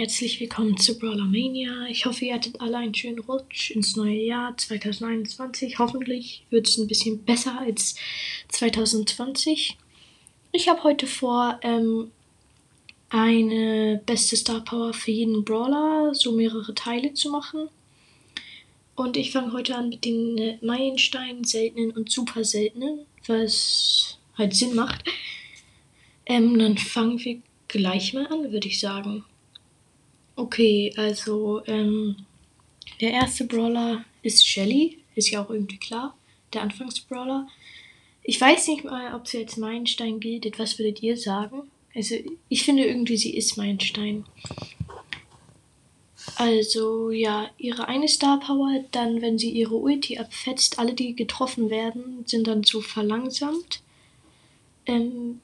herzlich willkommen zu Brawler Mania. Ich hoffe, ihr hattet alle einen schönen Rutsch ins neue Jahr 2021. Hoffentlich wird es ein bisschen besser als 2020. Ich habe heute vor, ähm, eine beste Star Power für jeden Brawler, so mehrere Teile zu machen. Und ich fange heute an mit den äh, Meilenstein, seltenen und super seltenen, was halt Sinn macht. Ähm, dann fangen wir gleich mal an, würde ich sagen. Okay, also ähm, der erste Brawler ist Shelly, ist ja auch irgendwie klar, der Anfangsbrawler. Ich weiß nicht mal, ob sie als Meilenstein gilt. Was würdet ihr sagen? Also ich finde irgendwie, sie ist Meilenstein. Also ja, ihre eine Star Power, dann wenn sie ihre Ulti abfetzt, alle die getroffen werden, sind dann so verlangsamt. Ähm,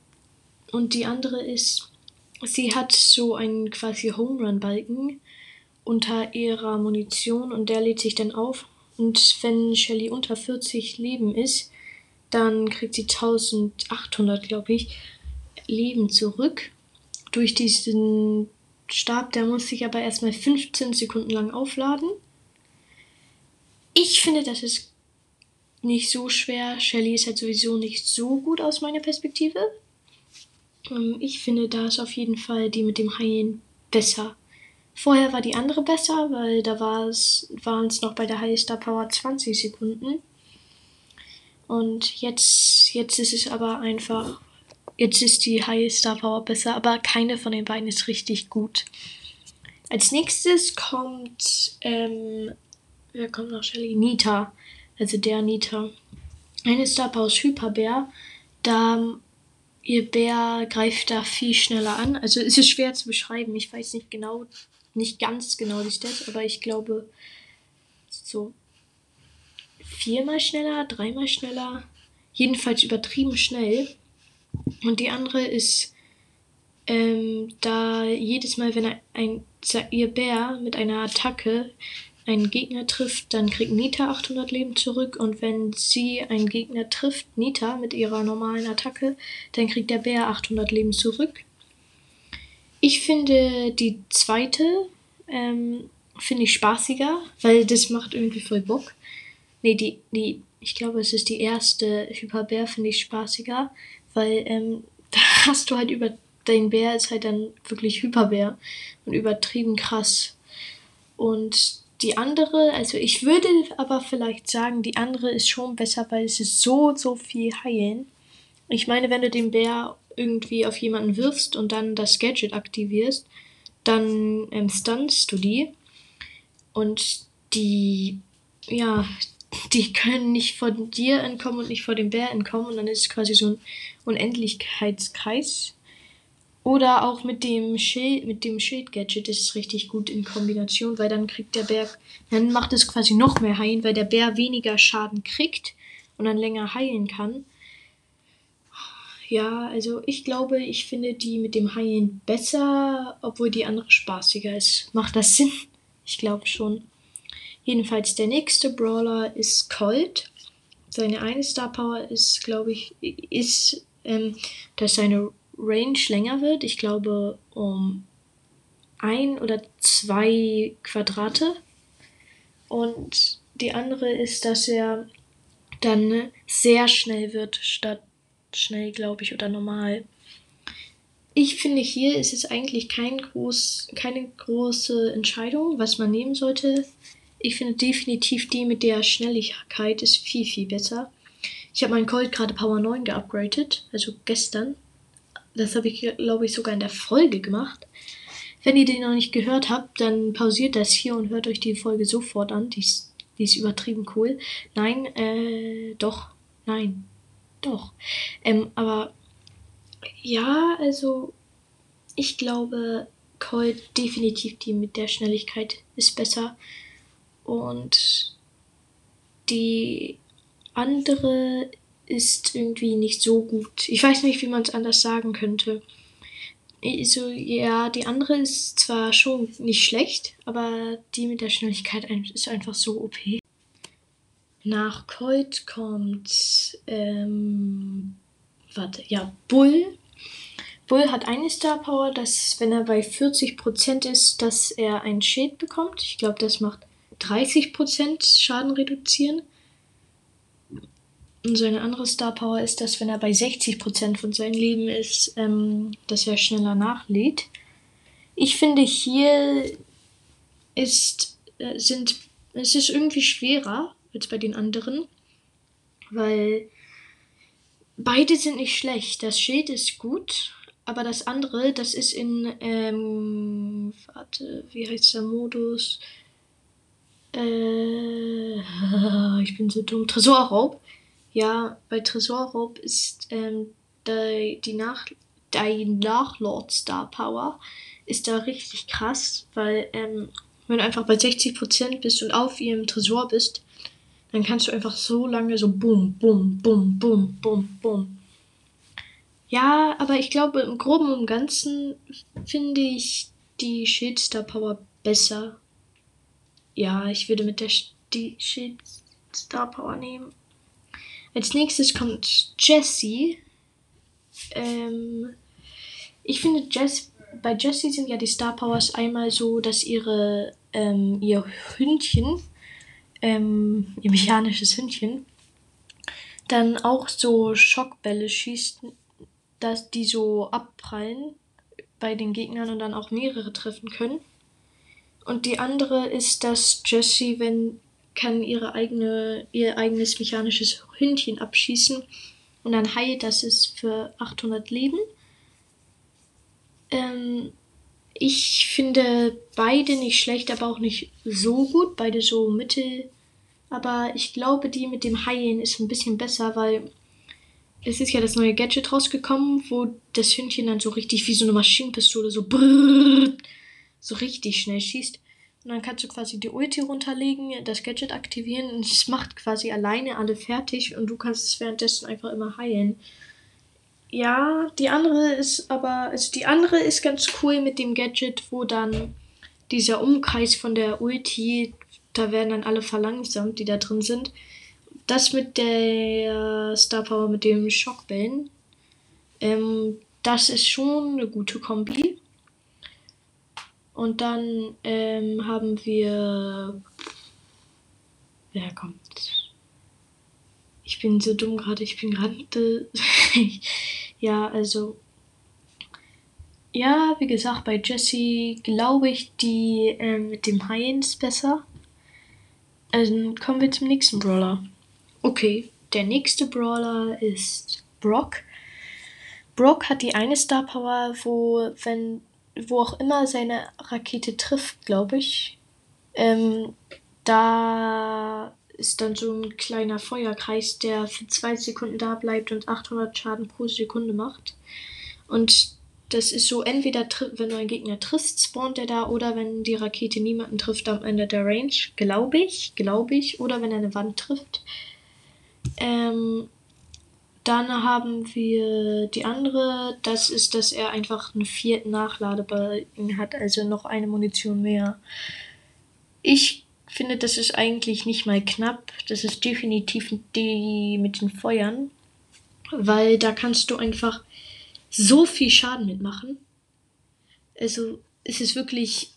und die andere ist, sie hat so einen quasi Home Run Balken unter ihrer Munition und der lädt sich dann auf. Und wenn Shelly unter 40 Leben ist, dann kriegt sie 1800, glaube ich, Leben zurück. Durch diesen Stab, der muss sich aber erstmal 15 Sekunden lang aufladen. Ich finde, das ist nicht so schwer. Shelly ist halt sowieso nicht so gut aus meiner Perspektive. Ähm, ich finde, da ist auf jeden Fall die mit dem Heilen besser. Vorher war die andere besser, weil da waren es noch bei der High Star Power 20 Sekunden. Und jetzt, jetzt ist es aber einfach, jetzt ist die High Star Power besser, aber keine von den beiden ist richtig gut. Als nächstes kommt, ähm, wer kommt noch? Shelly? Nita. Also der Nita. Eine Star Power ist Hyperbär. Da ihr Bär greift da viel schneller an. Also es ist schwer zu beschreiben. Ich weiß nicht genau, nicht ganz genau die Stats, aber ich glaube so viermal schneller, dreimal schneller, jedenfalls übertrieben schnell. Und die andere ist, ähm, da jedes Mal, wenn ein, ihr Bär mit einer Attacke einen Gegner trifft, dann kriegt Nita 800 Leben zurück und wenn sie einen Gegner trifft, Nita mit ihrer normalen Attacke, dann kriegt der Bär 800 Leben zurück. Ich finde die zweite ähm, finde ich spaßiger, weil das macht irgendwie voll Bock. Nee, die, die, ich glaube, es ist die erste Hyperbär, finde ich spaßiger, weil ähm, da hast du halt über dein Bär ist halt dann wirklich Hyperbär und übertrieben krass. Und die andere, also ich würde aber vielleicht sagen, die andere ist schon besser, weil es ist so, so viel heilen. Ich meine, wenn du den Bär irgendwie auf jemanden wirfst und dann das Gadget aktivierst, dann ähm, stunnst du die. Und die, ja, die können nicht von dir entkommen und nicht vor dem Bär entkommen. Und dann ist es quasi so ein Unendlichkeitskreis. Oder auch mit dem Schild, mit dem Schild-Gadget ist es richtig gut in Kombination, weil dann kriegt der Bär, dann macht es quasi noch mehr heilen, weil der Bär weniger Schaden kriegt und dann länger heilen kann. Ja, also ich glaube, ich finde die mit dem Heilen besser, obwohl die andere spaßiger ist. Macht das Sinn? Ich glaube schon. Jedenfalls der nächste Brawler ist Colt. Seine eine Star Power ist, glaube ich, ist, ähm, dass seine Range länger wird. Ich glaube um ein oder zwei Quadrate. Und die andere ist, dass er dann sehr schnell wird, statt schnell, glaube ich, oder normal. Ich finde, hier ist es eigentlich kein groß, keine große Entscheidung, was man nehmen sollte. Ich finde definitiv die mit der Schnelligkeit ist viel, viel besser. Ich habe meinen Colt gerade Power 9 geupgradet, also gestern. Das habe ich, glaube ich, sogar in der Folge gemacht. Wenn ihr den noch nicht gehört habt, dann pausiert das hier und hört euch die Folge sofort an. Die ist, die ist übertrieben cool. Nein, äh, doch. Nein. Doch. Ähm, aber ja, also ich glaube, Colt definitiv die mit der Schnelligkeit ist besser. Und die andere ist irgendwie nicht so gut. Ich weiß nicht, wie man es anders sagen könnte. Also, ja, die andere ist zwar schon nicht schlecht, aber die mit der Schnelligkeit ist einfach so OP. Nach Colt kommt, ähm, warte, ja, Bull. Bull hat eine Star Power, dass wenn er bei 40% ist, dass er ein Schild bekommt. Ich glaube, das macht 30% Schaden reduzieren. Und seine andere Star Power ist, dass wenn er bei 60% von seinem Leben ist, ähm, dass er schneller nachlädt. Ich finde hier ist, äh, sind, es ist irgendwie schwerer als bei den anderen, weil beide sind nicht schlecht. Das Schild ist gut, aber das andere, das ist in, ähm, warte, wie heißt der Modus? Äh, ich bin so dumm. Tresorraub. Ja, bei Tresorraub ist ähm, die, die Nach dein Nachlord Star Power ist da richtig krass, weil ähm, wenn du einfach bei 60% bist und auf ihrem Tresor bist, dann kannst du einfach so lange so bum, bum, bum, bum, bum, bum. Ja, aber ich glaube, im Groben und Ganzen finde ich die Schildstar Power besser. Ja, ich würde mit der Sch die Schildstar Power nehmen. Als nächstes kommt Jessie. Ähm, ich finde Jess bei Jessie sind ja die Star Powers einmal so, dass ihre ähm, ihr Hündchen, ähm, ihr mechanisches Hündchen, dann auch so Schockbälle schießt, dass die so abprallen bei den Gegnern und dann auch mehrere treffen können. Und die andere ist, dass Jessie, wenn kann ihre eigene, ihr eigenes mechanisches Hündchen abschießen und dann heilt das ist für 800 Leben. Ähm, ich finde beide nicht schlecht, aber auch nicht so gut. Beide so mittel. Aber ich glaube, die mit dem Heilen ist ein bisschen besser, weil es ist ja das neue Gadget rausgekommen, wo das Hündchen dann so richtig wie so eine Maschinenpistole so brrrt, so richtig schnell schießt. Und dann kannst du quasi die Ulti runterlegen, das Gadget aktivieren und es macht quasi alleine alle fertig und du kannst es währenddessen einfach immer heilen. Ja, die andere ist aber, also die andere ist ganz cool mit dem Gadget, wo dann dieser Umkreis von der Ulti, da werden dann alle verlangsamt, die da drin sind. Das mit der Star Power mit dem Schockbällen, ähm, das ist schon eine gute Kombi. Und dann ähm, haben wir. Wer kommt? Ich bin so dumm gerade, ich bin gerade. ja, also. Ja, wie gesagt, bei Jessie glaube ich, die äh, mit dem High ist besser. Also kommen wir zum nächsten Brawler. Okay, der nächste Brawler ist Brock. Brock hat die eine Star Power, wo, wenn, wo auch immer seine Rakete trifft, glaube ich, ähm, da ist dann so ein kleiner Feuerkreis, der für zwei Sekunden da bleibt und 800 Schaden pro Sekunde macht. Und das ist so, entweder wenn du einen Gegner triffst, spawnt er da, oder wenn die Rakete niemanden trifft am Ende der Range, glaube ich, glaube ich, oder wenn er eine Wand trifft. Ähm, dann haben wir die andere, das ist, dass er einfach einen vierten Nachlade bei ihm hat, also noch eine Munition mehr. Ich finde, das ist eigentlich nicht mal knapp. Das ist definitiv die mit den Feuern. Weil da kannst du einfach so viel Schaden mitmachen. Also es ist wirklich.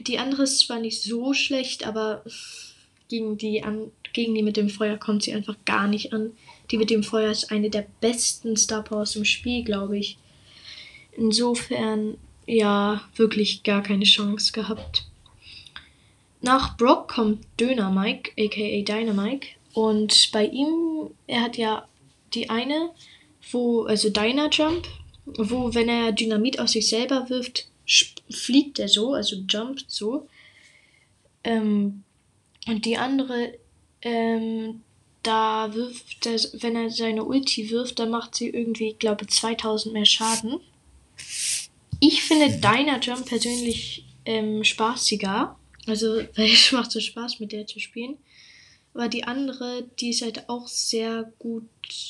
Die andere ist zwar nicht so schlecht, aber gegen die, an, gegen die mit dem Feuer kommt sie einfach gar nicht an. Die mit dem Feuer ist eine der besten Star Powers im Spiel, glaube ich. Insofern, ja, wirklich gar keine Chance gehabt. Nach Brock kommt Döner Mike, aka Dynamike. Und bei ihm, er hat ja die eine, wo, also Dyna Jump, wo, wenn er Dynamit aus sich selber wirft, fliegt er so, also jumpt so. Ähm, und die andere, ähm, da wirft er, wenn er seine Ulti wirft, dann macht sie irgendwie, ich glaube, 2000 mehr Schaden. Ich finde Dyna Jump persönlich ähm, spaßiger. Also, weil es macht so Spaß, mit der zu spielen. Aber die andere, die ist halt auch sehr gut.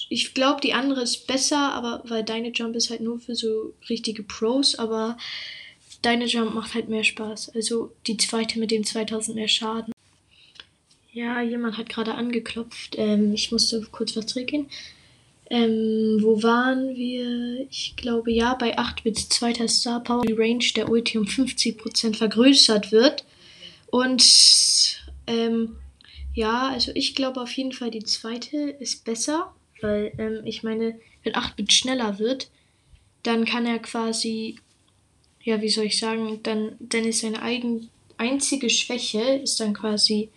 Ich glaube, die andere ist besser, aber weil deine Jump ist halt nur für so richtige Pros, aber deine Jump macht halt mehr Spaß. Also die zweite mit dem 2000 mehr Schaden. Ja, jemand hat gerade angeklopft. Ähm, ich musste kurz was zurückgehen. Ähm, wo waren wir? Ich glaube ja, bei 8 Bits zweiter Star Power die Range der Ulti um 50% vergrößert wird. Und ähm, ja, also ich glaube auf jeden Fall die zweite ist besser, weil ähm, ich meine, wenn 8 Bit schneller wird, dann kann er quasi, ja, wie soll ich sagen, dann, dann ist seine eigen, einzige Schwäche ist dann quasi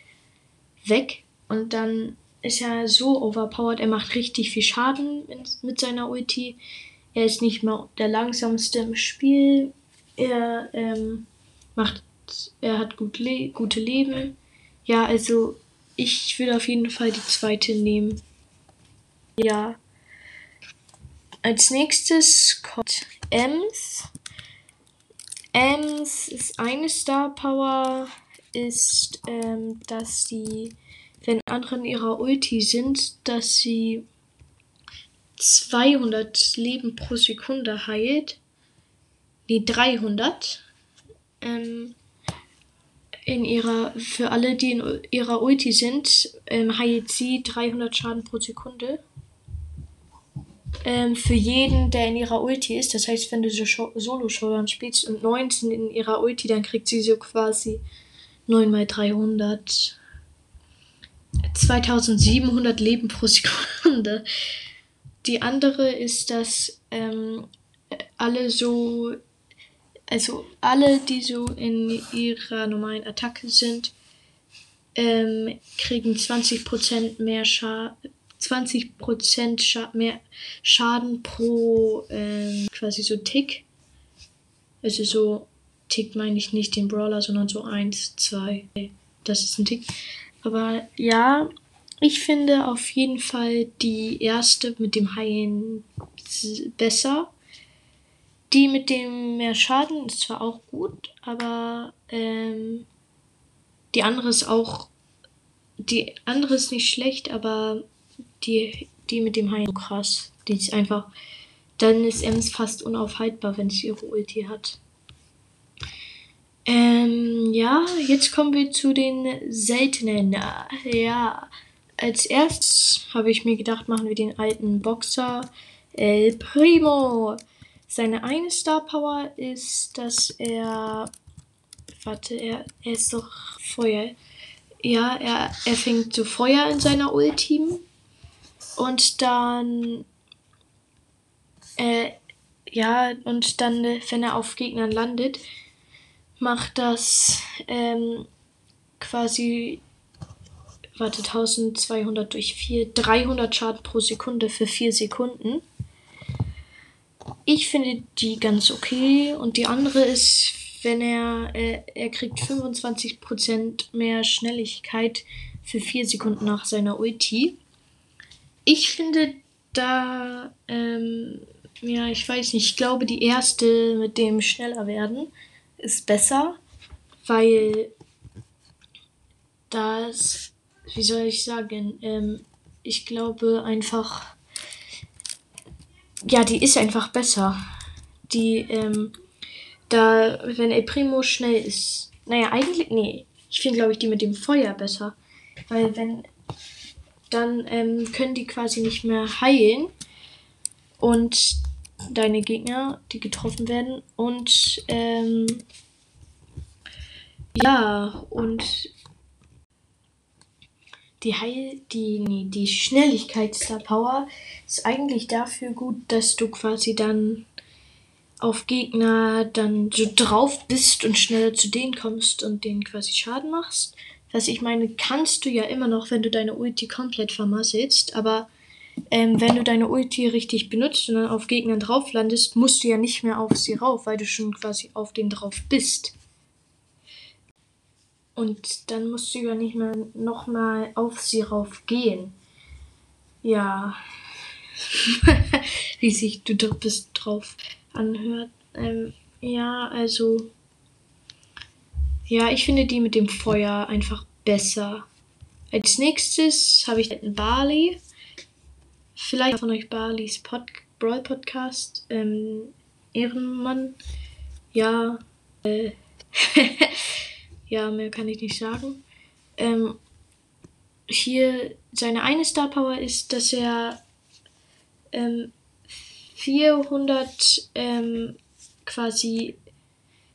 weg und dann ist er so overpowered. Er macht richtig viel Schaden mit seiner Ulti. Er ist nicht mehr der langsamste im Spiel. Er ähm, macht, er hat gut le gute Leben. Ja, also ich würde auf jeden Fall die zweite nehmen. Ja. Als nächstes kommt Ems. Ems ist eine Star Power, ist, ähm, dass sie wenn andere in ihrer Ulti sind, dass sie 200 Leben pro Sekunde heilt. Nee, 300. Ähm, in ihrer, für alle, die in ihrer Ulti sind, ähm, heilt sie 300 Schaden pro Sekunde. Ähm, für jeden, der in ihrer Ulti ist. Das heißt, wenn du so Solo-Showdown spielst und 19 in ihrer Ulti, dann kriegt sie so quasi 9 mal 300 2700 Leben pro Sekunde. Die andere ist, dass ähm, alle so, also alle, die so in ihrer normalen Attacke sind, ähm, kriegen 20% mehr Schaden. 20% Scha mehr Schaden pro ähm, quasi so Tick. Also so Tick meine ich nicht den Brawler, sondern so 1, 2. Das ist ein Tick. Aber ja, ich finde auf jeden Fall die erste mit dem Haien besser. Die mit dem mehr Schaden ist zwar auch gut, aber ähm, die andere ist auch. Die andere ist nicht schlecht, aber die, die mit dem Haien krass. Die ist einfach. Dann ist Ems fast unaufhaltbar, wenn sie ihre Ulti hat. Ähm, ja, jetzt kommen wir zu den seltenen. Ja, als erstes habe ich mir gedacht, machen wir den alten Boxer El Primo. Seine eine Star Power ist, dass er. Warte, er, er ist doch Feuer. Ja, er, er fängt so Feuer in seiner Ulti. Und dann. Äh, ja, und dann, wenn er auf Gegnern landet, macht das ähm, quasi, warte, 1200 durch 4, 300 Schaden pro Sekunde für 4 Sekunden. Ich finde die ganz okay und die andere ist, wenn er, äh, er kriegt 25% mehr Schnelligkeit für 4 Sekunden nach seiner Ulti. Ich finde da, ähm, ja, ich weiß nicht, ich glaube die erste mit dem schneller werden ist besser, weil das, wie soll ich sagen, ähm, ich glaube einfach, ja, die ist einfach besser. Die, ähm, da, wenn El Primo schnell ist, naja, eigentlich, nee, ich finde, glaube ich, die mit dem Feuer besser. Weil wenn, dann ähm, können die quasi nicht mehr heilen und deine Gegner, die getroffen werden. Und ähm, ja, und die Heil, die, nee, die Schnelligkeit Star Power ist eigentlich dafür gut, dass du quasi dann auf Gegner dann so drauf bist und schneller zu denen kommst und denen quasi Schaden machst. Was ich meine, kannst du ja immer noch, wenn du deine Ulti komplett vermasselst, aber ähm, wenn du deine Ulti richtig benutzt und dann auf Gegnern drauf landest, musst du ja nicht mehr auf sie rauf, weil du schon quasi auf den drauf bist. Und dann musst du ja nicht mehr nochmal auf sie rauf gehen. Ja. Wie sich du bist drauf anhört. Ähm, ja, also. Ja, ich finde die mit dem Feuer einfach besser. Als nächstes habe ich einen Barley. Vielleicht von euch Barleys Pod Brawl Podcast. Ähm, Ehrenmann. Ja. Äh, ja, mehr kann ich nicht sagen. Ähm, hier, seine eine Star Power ist, dass er ähm, 400 ähm, quasi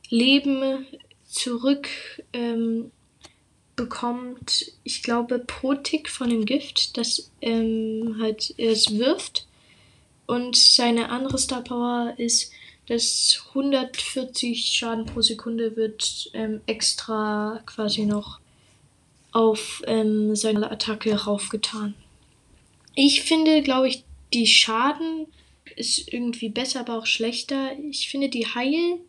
Leben zurück ähm, bekommt, ich glaube, pro Tick von dem Gift, das ähm, halt es wirft. Und seine andere Star Power ist, dass 140 Schaden pro Sekunde wird ähm, extra quasi noch auf ähm, seine Attacke raufgetan. Ich finde, glaube ich, die Schaden ist irgendwie besser, aber auch schlechter. Ich finde, die Heil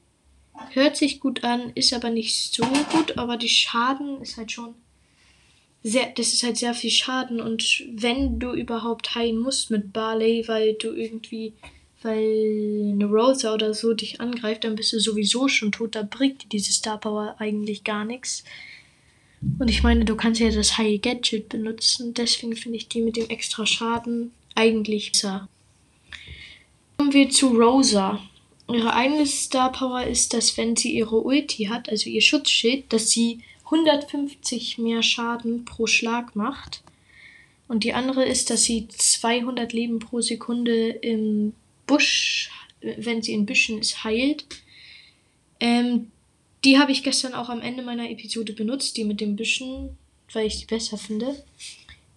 hört sich gut an, ist aber nicht so gut, aber die Schaden ist halt schon sehr, das ist halt sehr viel Schaden und wenn du überhaupt heilen musst mit Barley, weil du irgendwie, weil eine Rosa oder so dich angreift, dann bist du sowieso schon tot, da bringt dir diese Star Power eigentlich gar nichts. Und ich meine, du kannst ja das High Gadget benutzen, deswegen finde ich die mit dem extra Schaden eigentlich besser. Kommen wir zu Rosa. Ihre eine Star Power ist, dass wenn sie ihre Ulti hat, also ihr Schutzschild, dass sie 150 mehr Schaden pro Schlag macht. Und die andere ist, dass sie 200 Leben pro Sekunde im Busch, wenn sie in Büschen ist, heilt. Ähm, die habe ich gestern auch am Ende meiner Episode benutzt, die mit den Büschen, weil ich die besser finde.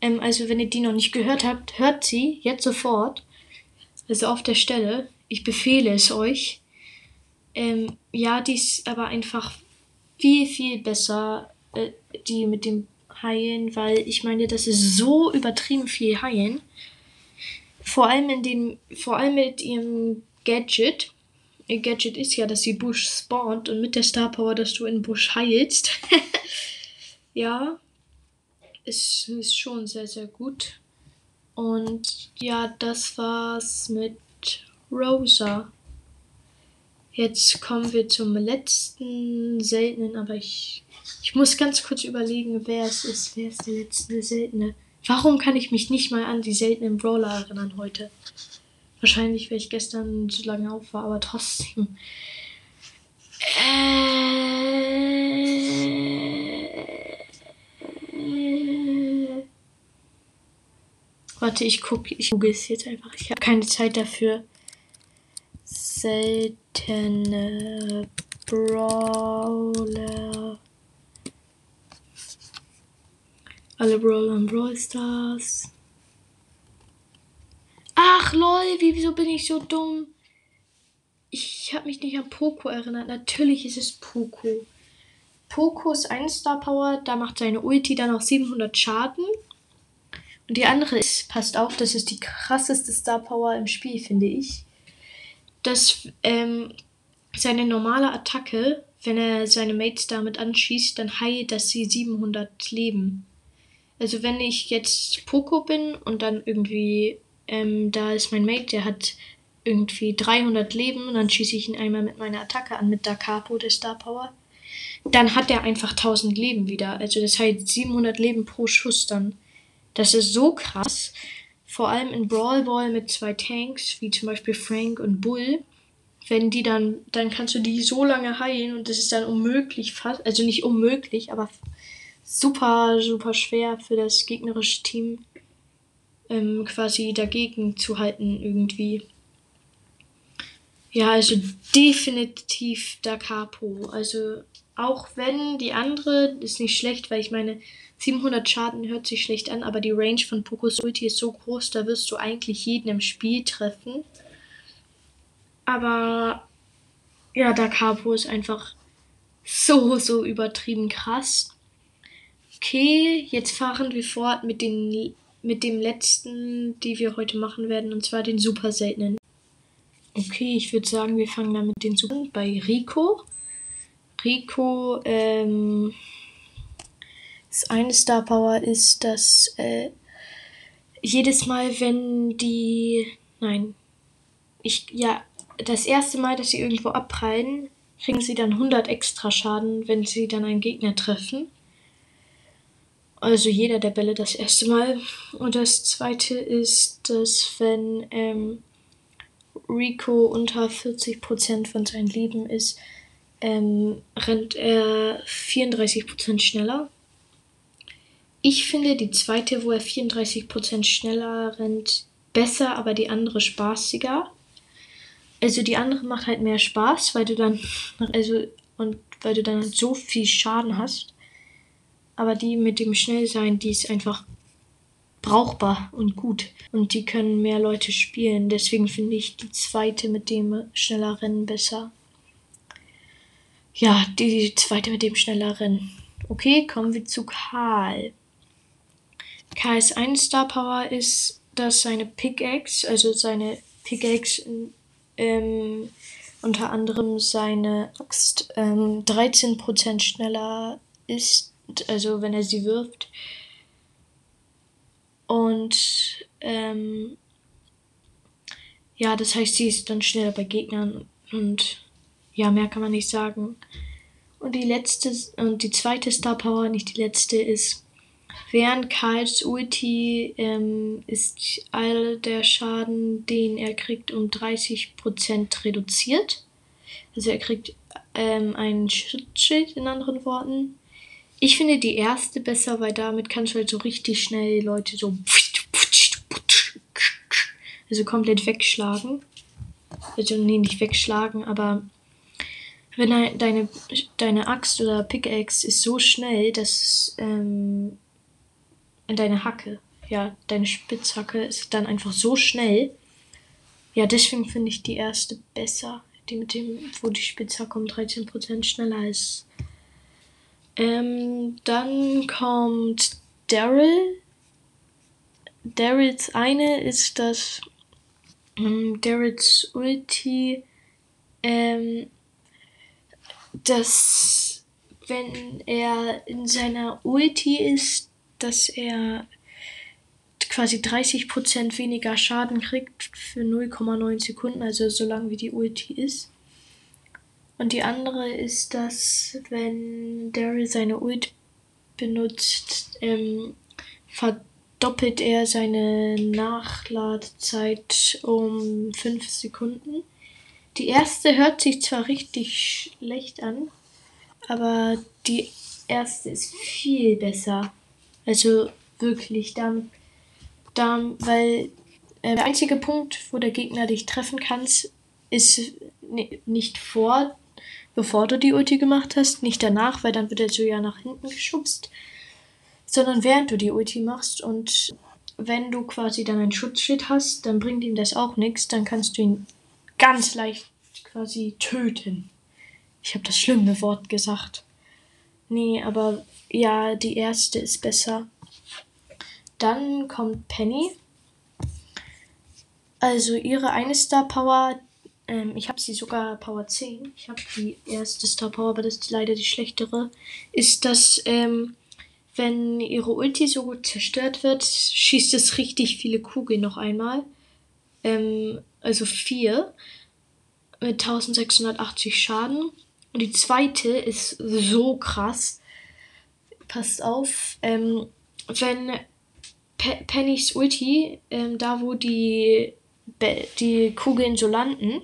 Ähm, also wenn ihr die noch nicht gehört habt, hört sie jetzt sofort. Also auf der Stelle. Ich befehle es euch. Ähm, ja, die ist aber einfach viel, viel besser, äh, die mit dem Heilen, weil ich meine, das ist so übertrieben viel Heilen. Vor allem in dem, vor allem mit ihrem Gadget. Ihr Gadget ist ja, dass sie Bush spawnt und mit der Star Power, dass du in Bush heilst. ja, es ist schon sehr, sehr gut. Und ja, das war's mit Rosa. Jetzt kommen wir zum letzten seltenen, aber ich, ich muss ganz kurz überlegen, wer es ist. Wer ist der letzte seltene? Warum kann ich mich nicht mal an die seltenen Brawler erinnern heute? Wahrscheinlich, weil ich gestern so lange auf war, aber trotzdem. Äh, warte, ich gucke ich google es jetzt einfach. Ich habe keine Zeit dafür seltene Brawler. Alle Brawler und Brawl Stars. Ach lol, wieso bin ich so dumm? Ich habe mich nicht an Poco erinnert. Natürlich ist es Poco. Poco ist eine Star Power, da macht seine Ulti dann auch 700 Schaden. Und die andere ist, passt auf, das ist die krasseste Star Power im Spiel, finde ich dass ähm, seine normale Attacke, wenn er seine Mates damit anschießt, dann heilt dass sie 700 Leben. Also wenn ich jetzt Poco bin und dann irgendwie, ähm, da ist mein Mate, der hat irgendwie 300 Leben und dann schieße ich ihn einmal mit meiner Attacke an, mit Da der Star Power, dann hat er einfach 1000 Leben wieder. Also das heißt 700 Leben pro Schuss dann. Das ist so krass vor allem in Brawl Ball mit zwei Tanks, wie zum Beispiel Frank und Bull, wenn die dann, dann kannst du die so lange heilen und das ist dann unmöglich fast, also nicht unmöglich, aber super, super schwer für das gegnerische Team ähm, quasi dagegen zu halten irgendwie. Ja, also definitiv Da Capo. Also auch wenn die andere ist nicht schlecht, weil ich meine, 700 Schaden hört sich schlecht an, aber die Range von Pokos Ulti ist so groß, da wirst du eigentlich jeden im Spiel treffen. Aber ja, Da Capo ist einfach so, so übertrieben krass. Okay, jetzt fahren wir fort mit, den, mit dem letzten, die wir heute machen werden, und zwar den super seltenen. Okay, ich würde sagen, wir fangen damit den Super bei Rico. Rico, ähm, das eine Star Power ist, dass äh, jedes Mal, wenn die. Nein. Ich. Ja, das erste Mal, dass sie irgendwo abprallen, kriegen sie dann 100 extra Schaden, wenn sie dann einen Gegner treffen. Also jeder der Bälle das erste Mal. Und das zweite ist, dass wenn ähm, Rico unter 40% von seinem Leben ist, ähm, rennt er 34% schneller. Ich finde die zweite, wo er 34% schneller rennt, besser, aber die andere spaßiger. Also die andere macht halt mehr Spaß, weil du dann, also, und weil du dann so viel Schaden hast. Aber die mit dem Schnellsein, die ist einfach brauchbar und gut. Und die können mehr Leute spielen. Deswegen finde ich die zweite mit dem schneller Rennen besser. Ja, die zweite mit dem schneller Rennen. Okay, kommen wir zu Karl. Karls eine Star Power ist, dass seine Pickaxe, also seine Pickaxe ähm, unter anderem seine Axt ähm, 13% schneller ist, also wenn er sie wirft. Und ähm, ja, das heißt, sie ist dann schneller bei Gegnern und ja, mehr kann man nicht sagen. Und die letzte und die zweite Star Power, nicht die letzte, ist während Karls Ulti ähm, ist all der Schaden, den er kriegt, um 30% reduziert. Also er kriegt ähm, ein Schutzschild in anderen Worten. Ich finde die erste besser, weil damit kannst du halt so richtig schnell Leute so also komplett wegschlagen. Also nee, nicht wegschlagen, aber wenn deine, deine Axt oder Pickaxe ist so schnell, dass ähm, deine Hacke, ja, deine Spitzhacke ist dann einfach so schnell. Ja, deswegen finde ich die erste besser. Die mit dem, wo die Spitzhacke um 13% schneller ist. Ähm, dann kommt Daryl. Daryls eine ist, dass ähm, Daryls Ulti, ähm, dass wenn er in seiner Ulti ist, dass er quasi 30% weniger Schaden kriegt für 0,9 Sekunden, also so lange wie die Ulti ist. Und die andere ist, dass wenn Daryl seine Ult benutzt, ähm, verdoppelt er seine Nachladezeit um 5 Sekunden. Die erste hört sich zwar richtig schlecht an, aber die erste ist viel besser. Also wirklich, da, da, weil äh, der einzige Punkt, wo der Gegner dich treffen kann, ist nicht vor bevor du die Ulti gemacht hast, nicht danach, weil dann wird er so ja nach hinten geschubst, sondern während du die Ulti machst und wenn du quasi dann ein Schutzschild hast, dann bringt ihm das auch nichts, dann kannst du ihn ganz leicht quasi töten. Ich habe das schlimme Wort gesagt. Nee, aber ja, die erste ist besser. Dann kommt Penny. Also ihre eine Star Power, ähm, ich habe sie sogar Power 10. Ich habe die erste Star Power, aber das ist leider die schlechtere. Ist, dass, ähm, wenn ihre Ulti so gut zerstört wird, schießt es richtig viele Kugeln noch einmal. Ähm, also vier. Mit 1680 Schaden. Und die zweite ist so krass. Passt auf. Ähm, wenn Pe Pennys Ulti, ähm, da wo die, die Kugeln so landen,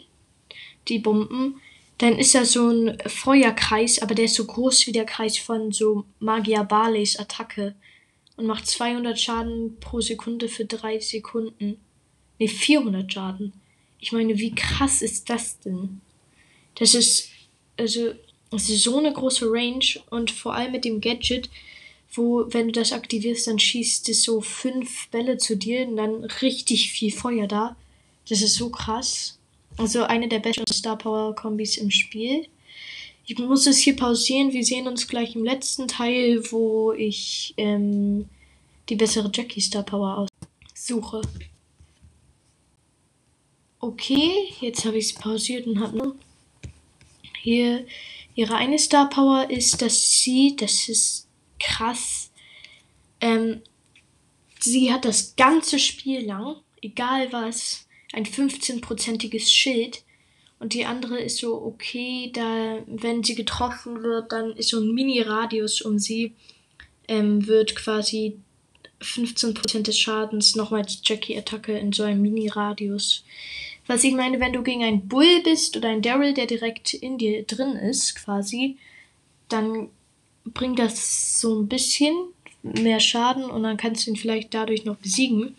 die Bomben, dann ist da so ein Feuerkreis, aber der ist so groß wie der Kreis von so Magia Barleys Attacke und macht 200 Schaden pro Sekunde für 3 Sekunden. Ne, 400 Schaden. Ich meine, wie krass ist das denn? Das ist, also, das ist so eine große Range und vor allem mit dem Gadget, wo, wenn du das aktivierst, dann schießt es so fünf Bälle zu dir und dann richtig viel Feuer da. Das ist so krass. Also eine der besten Star Power Kombis im Spiel. Ich muss es hier pausieren. Wir sehen uns gleich im letzten Teil, wo ich ähm, die bessere Jackie Star Power aussuche. Okay, jetzt habe ich es pausiert und habe nur hier ihre eine Star Power ist, dass sie, das ist krass, ähm, sie hat das ganze Spiel lang, egal was, ein 15-prozentiges Schild. Und die andere ist so, okay, da, wenn sie getroffen wird, dann ist so ein Mini-Radius um sie, ähm, wird quasi 15% des Schadens nochmal die Jackie-Attacke in so einem Mini-Radius. Was ich meine, wenn du gegen einen Bull bist oder einen Daryl, der direkt in dir drin ist, quasi, dann bringt das so ein bisschen mehr Schaden und dann kannst du ihn vielleicht dadurch noch besiegen.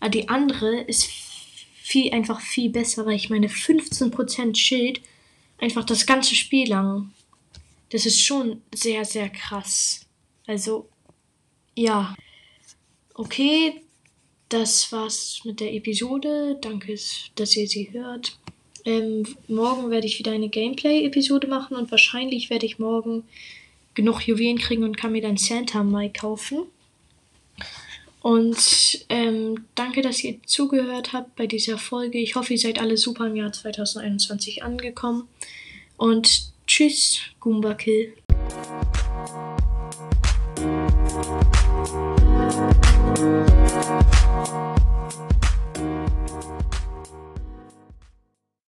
Aber die andere ist viel, einfach viel besser, weil ich meine 15% Schild einfach das ganze Spiel lang. Das ist schon sehr, sehr krass. Also, ja. Okay, das war's mit der Episode. Danke, dass ihr sie hört. Ähm, morgen werde ich wieder eine Gameplay-Episode machen und wahrscheinlich werde ich morgen genug Juwelen kriegen und kann mir dann Santa Mai kaufen. Und ähm, danke, dass ihr zugehört habt bei dieser Folge. Ich hoffe, ihr seid alle super im Jahr 2021 angekommen. Und tschüss, Goomba Kill.